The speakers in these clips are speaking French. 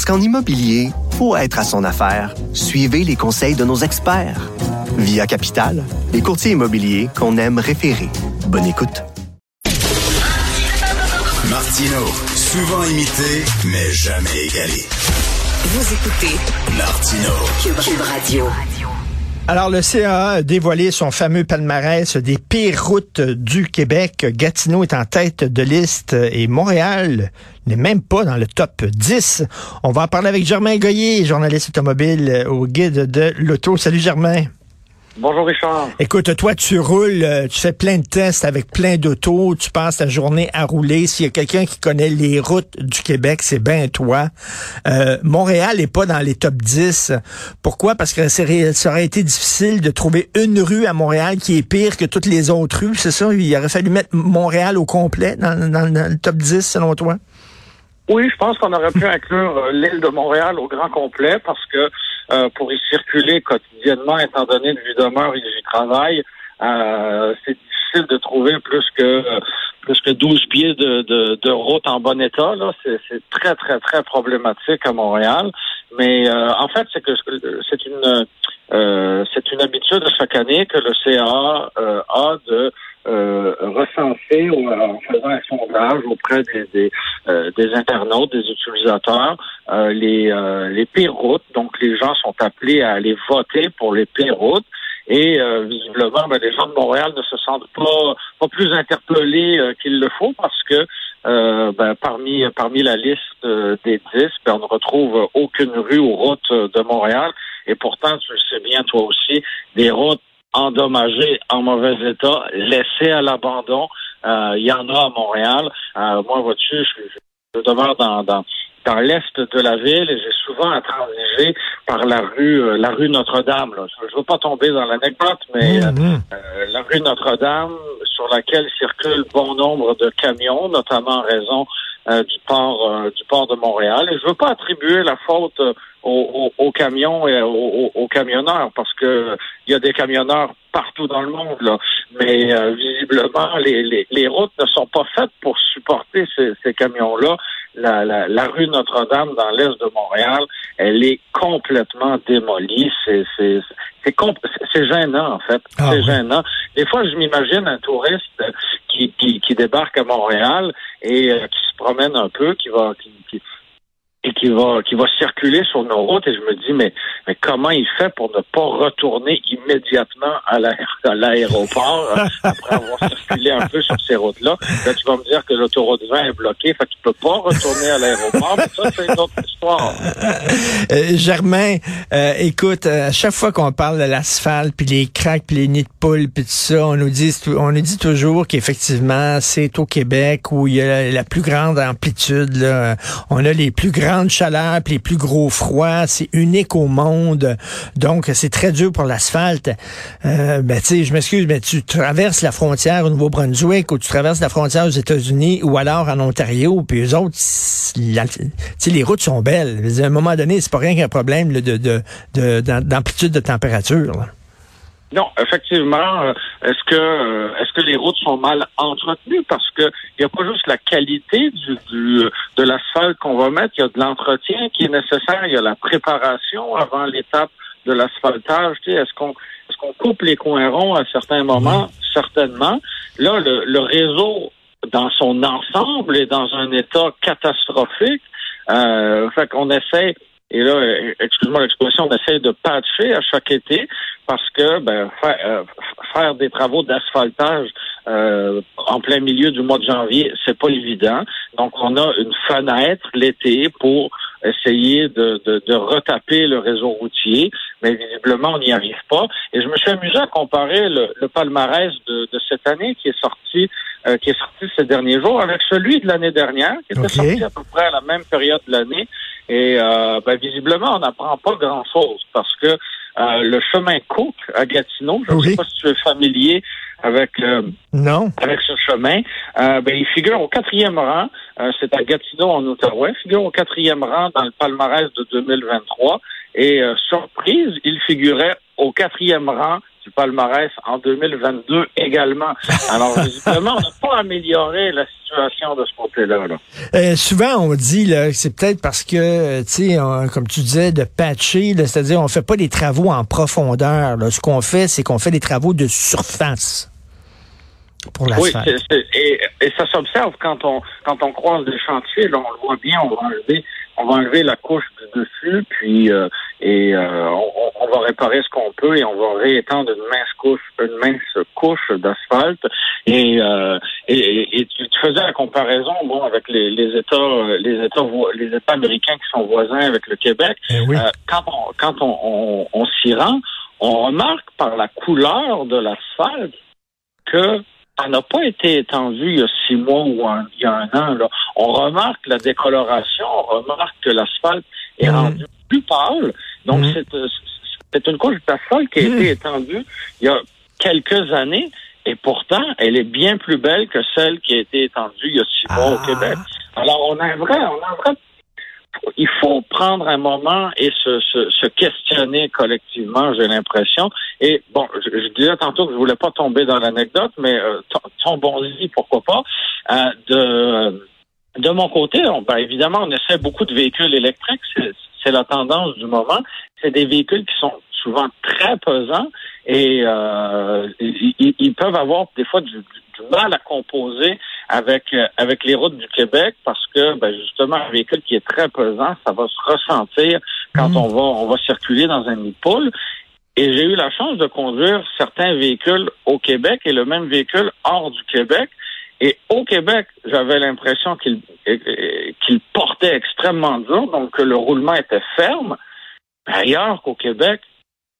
Parce qu'en immobilier, pour être à son affaire, suivez les conseils de nos experts. Via Capital, les courtiers immobiliers qu'on aime référer. Bonne écoute. Martino, souvent imité, mais jamais égalé. Vous écoutez Martino, Cube, Cube Radio. Alors, le CA a dévoilé son fameux palmarès des pires routes du Québec. Gatineau est en tête de liste et Montréal n'est même pas dans le top 10. On va en parler avec Germain Goyer, journaliste automobile au guide de l'auto. Salut Germain. Bonjour Richard. Écoute, toi, tu roules, euh, tu fais plein de tests avec plein d'autos, tu passes ta journée à rouler. S'il y a quelqu'un qui connaît les routes du Québec, c'est bien toi. Euh, Montréal n'est pas dans les top 10. Pourquoi? Parce que ça aurait été difficile de trouver une rue à Montréal qui est pire que toutes les autres rues, c'est ça? Il aurait fallu mettre Montréal au complet dans, dans le top 10, selon toi? Oui, je pense qu'on aurait pu inclure euh, l'île de Montréal au grand complet parce que euh, pour y circuler quotidiennement, étant donné que j'y demeure et j'y travaille, euh, c'est difficile de trouver plus que plus que 12 pieds de, de, de route en bon état. Là, c'est, très très très problématique à Montréal. Mais en fait, c'est que c'est une c'est une habitude chaque année que le CA a de euh, recenser en faisant un sondage auprès des, des, euh, des internautes, des utilisateurs, euh, les, euh, les pires. Donc, les gens sont appelés à aller voter pour les pires. Et visiblement, ben, les gens de Montréal ne se sentent pas, pas plus interpellés qu'il le faut parce que ben, parmi parmi la liste des 10, ben, on ne retrouve aucune rue ou route de Montréal. Et pourtant, tu le sais bien toi aussi, des routes endommagés, en mauvais état, laissés à l'abandon. Euh, il y en a à Montréal. Euh, moi, vois-tu, je, je dans, dans, dans l'est de la ville et j'ai souvent à transiger par la rue euh, la rue Notre-Dame. Je ne veux pas tomber dans l'anecdote, mais mmh, mmh. la rue Notre-Dame, sur laquelle circulent bon nombre de camions, notamment en raison du port du port de Montréal. Et je veux pas attribuer la faute aux, camions et aux, camionneurs parce que il y a des camionneurs partout dans le monde là, mais euh, visiblement les, les, les, routes ne sont pas faites pour supporter ces, ces camions-là. La, la, la, rue Notre-Dame dans l'est de Montréal, elle est complètement démolie. C'est c'est c'est gênant en fait. Ah c'est gênant. Des fois, je m'imagine un touriste qui, qui, qui débarque à Montréal et euh, qui se promène un peu, qui va qui, qui et qui va qui va circuler sur nos routes et je me dis mais mais comment il fait pour ne pas retourner immédiatement à l'aéroport euh, après avoir circulé un peu sur ces routes-là? Là tu vas me dire que l'autoroute 20 est bloquée fait qu'il peut pas retourner à l'aéroport mais ça c'est une autre histoire. Euh, Germain euh, écoute à chaque fois qu'on parle de l'asphalte puis les craques puis les nids de poules puis tout ça on nous dit on nous dit toujours qu'effectivement c'est au Québec où il y a la plus grande amplitude là. on a les plus grands grande chaleur puis les plus gros froids. C'est unique au monde. Donc, c'est très dur pour l'asphalte. Euh, ben, tu sais, je m'excuse, mais tu traverses la frontière au Nouveau-Brunswick ou tu traverses la frontière aux États-Unis ou alors en Ontario, puis eux autres, les routes sont belles. À un moment donné, c'est pas rien qu'un problème d'amplitude de, de, de température. Là. Non, effectivement. Euh, est-ce que euh, est-ce que les routes sont mal entretenues? Parce que il n'y a pas juste la qualité du, du de l'asphalte qu'on va mettre, il y a de l'entretien qui est nécessaire, il y a la préparation avant l'étape de l'asphaltage. Tu sais, est-ce qu'on est-ce qu'on coupe les coins ronds à certains moments? Certainement. Là, le, le réseau dans son ensemble est dans un état catastrophique. Euh, fait qu'on essaie et là, excuse-moi l'expression, on essaie de patcher à chaque été parce que ben, faire, euh, faire des travaux d'asphaltage euh, en plein milieu du mois de janvier, c'est pas évident. Donc, on a une fenêtre l'été pour essayer de, de, de, retaper le réseau routier, mais visiblement, on n'y arrive pas. Et je me suis amusé à comparer le, le palmarès de, de, cette année qui est sorti euh, qui est sorti ces derniers jours avec celui de l'année dernière, qui était sorti à peu près à la même période de l'année. Et euh, ben, visiblement, on n'apprend pas grand-chose parce que euh, le chemin Cook à Gatineau, je ne Oui. sais pas si tu es familier avec euh, Non. avec ce chemin, euh, ben, il figure au quatrième rang. Euh, c'est à Gatineau, en Outaouais. Il figure au quatrième rang dans le palmarès de 2023. Et euh, surprise, il figurait au quatrième rang du palmarès en 2022 également. Alors, visiblement, on n'a pas amélioré la situation de ce côté-là. Là. Euh, souvent, on dit là, que c'est peut-être parce que, euh, tu sais, comme tu disais, de patcher, là, c'est-à-dire on fait pas des travaux en profondeur. là. Ce qu'on fait, c'est qu'on fait des travaux de surface pour Oui, c'est- c'est- et, et ça s'observe quand on quand on croise des chantiers. Là, on le voit bien. On va enlever on va enlever la couche du dessus, puis euh, et euh, on, on va réparer ce qu'on peut et on va réétendre une mince couche une mince couche d'asphalte. Et, euh, et, et- tu faisais la comparaison bon avec les, les États les États les États américains qui sont voisins avec le Québec. Eh oui. Euh, quand on quand on, on, on s'y rend, on remarque par la couleur de l'asphalte que ça n'a pas été étendu il y a six mois ou un- il y a un an. Là. On remarque la décoloration, on remarque que l'asphalte est Mhm. rendu plus pâle. Donc, c'est, euh, c'est une couche d'asphalte qui a été étendue il y a quelques années. Et pourtant, elle est bien plus belle que celle qui a été étendue il y a six mois Ah. au Québec. Alors, on a un vrai, on a un vrai il faut prendre un moment et se, se, se questionner collectivement, j'ai l'impression. Et bon, je, je disais tantôt que je voulais pas tomber dans l'anecdote, mais euh, to- tombons-y, pourquoi pas. Euh, de, de mon côté, on, ben, évidemment, on essaie beaucoup de véhicules électriques, c'est la tendance du moment. C'est des véhicules qui sont souvent très pesants et euh, ils, peuvent avoir des fois du, du- mal à composer avec euh, avec les routes du Québec parce que ben, justement un véhicule qui est très pesant, ça va se ressentir quand Mhm. on va on va circuler dans un nid poule. Et j'ai eu la chance de conduire certains véhicules au Québec et le même véhicule hors du Québec. Et au Québec, j'avais l'impression qu'il euh, qu'il portait extrêmement dur, donc que le roulement était ferme. Ailleurs qu'au Québec,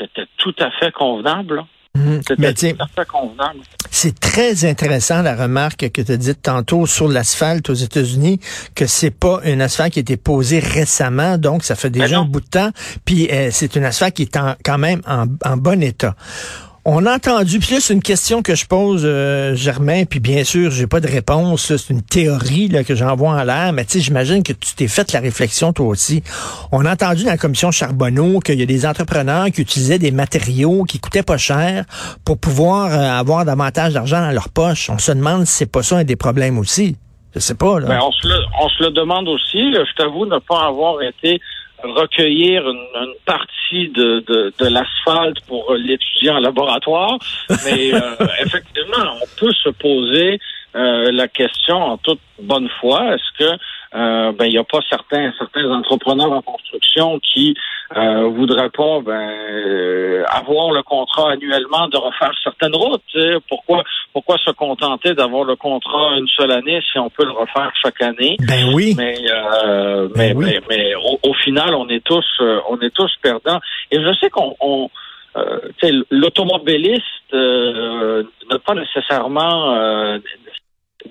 c'était tout à fait convenable. là. Mhm. C'était Mais tiens, tout à fait convenable. c'est très intéressant la remarque que tu as dite tantôt sur l'asphalte aux États-Unis, que c'est pas un asphalte qui a été posé récemment, donc ça fait déjà Ben un non. bout de temps, puis euh, c'est un asphalte qui est en- quand même en, en bon état. On a entendu, là, c'est une question que je pose, euh, Germain, puis bien sûr, j'ai pas de réponse. là, C'est une théorie là, que j'envoie en l'air, mais tu j'imagine que tu t'es fait la réflexion toi aussi. On a entendu dans la commission Charbonneau qu'il y a des entrepreneurs qui utilisaient des matériaux qui coûtaient pas cher pour pouvoir euh, avoir davantage d'argent dans leur poche. On se demande si c'est pas ça un des problèmes aussi. Je sais pas, là. Ben, on, se le, on se le demande aussi. Je t'avoue ne pas avoir été recueillir une, une partie de, de, de l'asphalte pour l'étudier en laboratoire. Mais euh, effectivement, on peut se poser euh, la question en toute bonne foi. Est-ce que euh, ben il n'y a pas certains certains entrepreneurs en construction qui euh, voudraient pas ben euh, avoir le contrat annuellement de refaire certaines routes. Pourquoi pourquoi se contenter d'avoir le contrat une seule année si on peut le refaire chaque année? Ben oui. Mais, euh, mais, Ben oui. mais, mais au, au final, on est tous, euh, on est tous perdants. Et je sais qu'on, on, euh, l'automobiliste euh, n'a pas nécessairement, euh,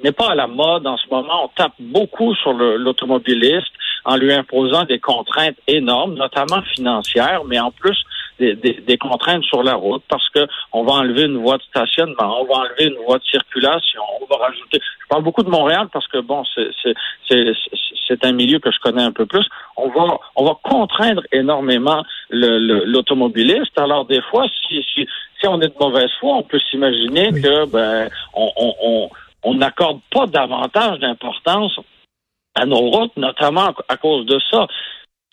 n'est pas à la mode en ce moment. On tape beaucoup sur l'automobiliste en lui imposant des contraintes énormes, notamment financières, mais en plus des, des- des contraintes sur la route parce que on va enlever une voie de stationnement, on va enlever une voie de circulation, on va rajouter. Je parle beaucoup de Montréal parce que bon, c'est un milieu que je connais un peu plus. On va on va contraindre énormément le- le- l'automobiliste. Alors des fois, si, si si on est de mauvaise foi, on peut s'imaginer que ben on on, on on n'accorde pas davantage d'importance à nos routes, notamment à cause de ça.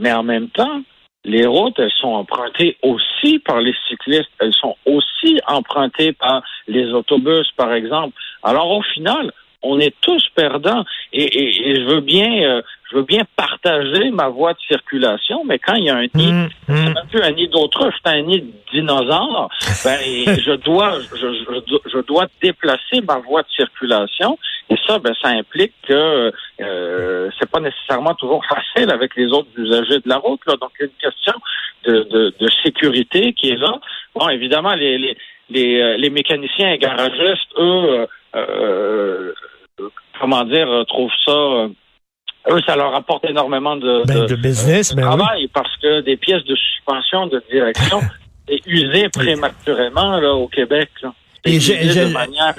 Mais en même temps, les routes, elles sont empruntées aussi par les cyclistes, elles sont aussi empruntées par les autobus, par exemple. Alors au final, on est tous perdants. Et, je veux bien, euh, je veux bien partager ma voie de circulation, mais quand il y a un nid, Hum, c'est hum. même plus un nid d'autruche, c'est un nid de dinosaure. Ben, je dois, je, je- je dois déplacer ma voie de circulation. Et ça, ben, ça implique que euh, c'est pas nécessairement toujours facile avec les autres usagers de la route. Là. Donc, il y a une question de, de, de sécurité qui est là. Bon, évidemment, les, les, les, euh, les mécaniciens et garagistes, eux, euh, euh, comment dire, euh, trouvent ça. Eux, ça leur apporte énormément de, Ben, de business, de ben oui. travail parce que des pièces de suspension de direction est usées prématurément là, au Québec. Là. Et usé j'ai- de manière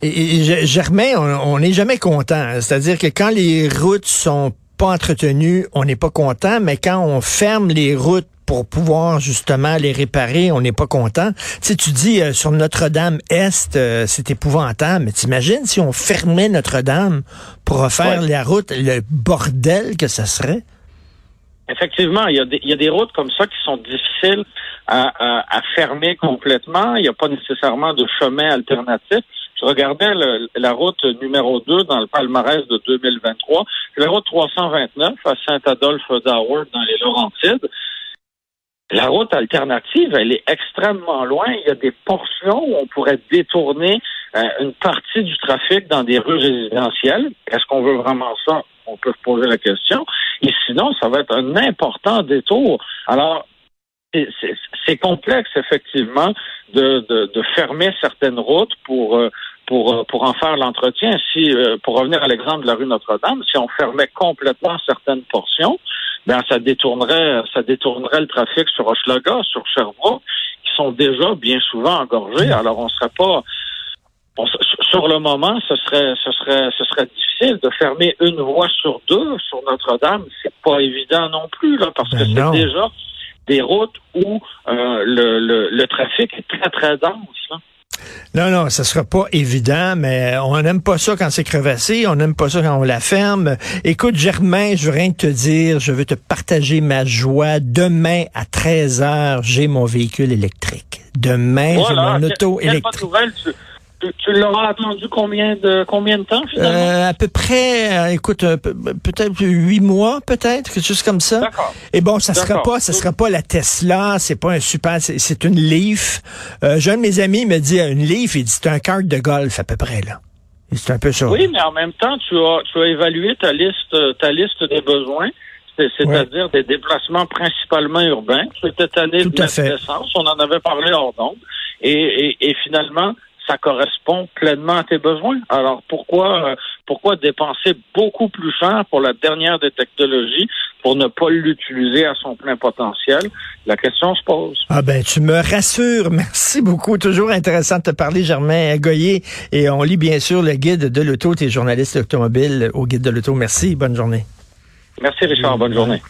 Et, et Ge- Germain, on on n'est jamais content. hein. C'est-à-dire que quand les routes sont pas entretenues, on n'est pas content, mais quand on ferme les routes pour pouvoir justement les réparer, on n'est pas content. Tu sais, tu dis euh, sur Notre-Dame-Est, euh, c'est épouvantable, mais t'imagines si on fermait Notre-Dame pour refaire Ouais. la route, le bordel que ça serait? Effectivement, il y, a des, il y a des routes comme ça qui sont difficiles à, à- à fermer complètement. Il n'y a pas nécessairement de chemin alternatif. Je regardais le- la route numéro 2 dans le palmarès de 2023. C'est la route 329 à Saint-Adolphe d'Howard dans les Laurentides. La route alternative, elle est extrêmement loin. Il y a des portions où on pourrait détourner euh, une partie du trafic dans des rues résidentielles. Est-ce qu'on veut vraiment ça? On peut se poser la question. Et sinon, ça va être un important détour. Alors, c'est- complexe, effectivement, de, de, fermer certaines routes pour, euh, pour, euh, pour en faire l'entretien. Si, pour revenir à l'exemple de la rue Notre-Dame, si on fermait complètement certaines portions, ben ça détournerait, ça détournerait le trafic sur Hochelaga, sur Sherbrooke, qui sont déjà bien souvent engorgés. Alors, on serait pas sur le moment, ce serait, ce serait, ce serait difficile de fermer une voie sur deux sur Notre-Dame. C'est pas évident non plus là, parce Ben que non. c'est déjà des routes où euh, le, le, le trafic est très très dense. là. Non, non, ça sera pas évident, mais on n'aime pas ça quand c'est crevassé, on n'aime pas ça quand on la ferme. Écoute, Germain, je veux rien te dire, je veux te partager ma joie. Demain, à 13 heures, j'ai mon véhicule électrique. Demain, j'ai mon auto quelle bonne électrique. nouvelle. Tu, tu, l'auras attendu combien de combien de temps finalement? Euh, à peu près, euh, écoute, euh, pe- peut-être huit mois, peut-être, quelque chose comme ça. D'accord. Et bon, ça sera pas, ça sera pas la Tesla, c'est pas un super, c'est c'est une Leaf. Euh, j'ai un de mes amis me dit une Leaf, il dit c'est un kart de golf à peu près là. C'est un peu ça. Oui, mais en même temps, tu as, tu as évalué ta liste, ta liste des besoins, c'est- c'est-à-dire des déplacements principalement urbains. Tu étais allé Tout de l'essence, on en avait parlé hors d'onde, et, et, et finalement, ça correspond pleinement à tes besoins. Alors pourquoi, euh, pourquoi dépenser beaucoup plus cher pour la dernière des technologies pour ne pas l'utiliser à son plein potentiel? La question se pose. Ah ben, tu me rassures. Merci beaucoup. Toujours intéressant de te parler, Germain Goyer. Et on lit bien sûr le guide de l'auto. T'es journaliste automobile au guide de l'auto. Merci. Bonne journée. Merci Richard, bonne journée.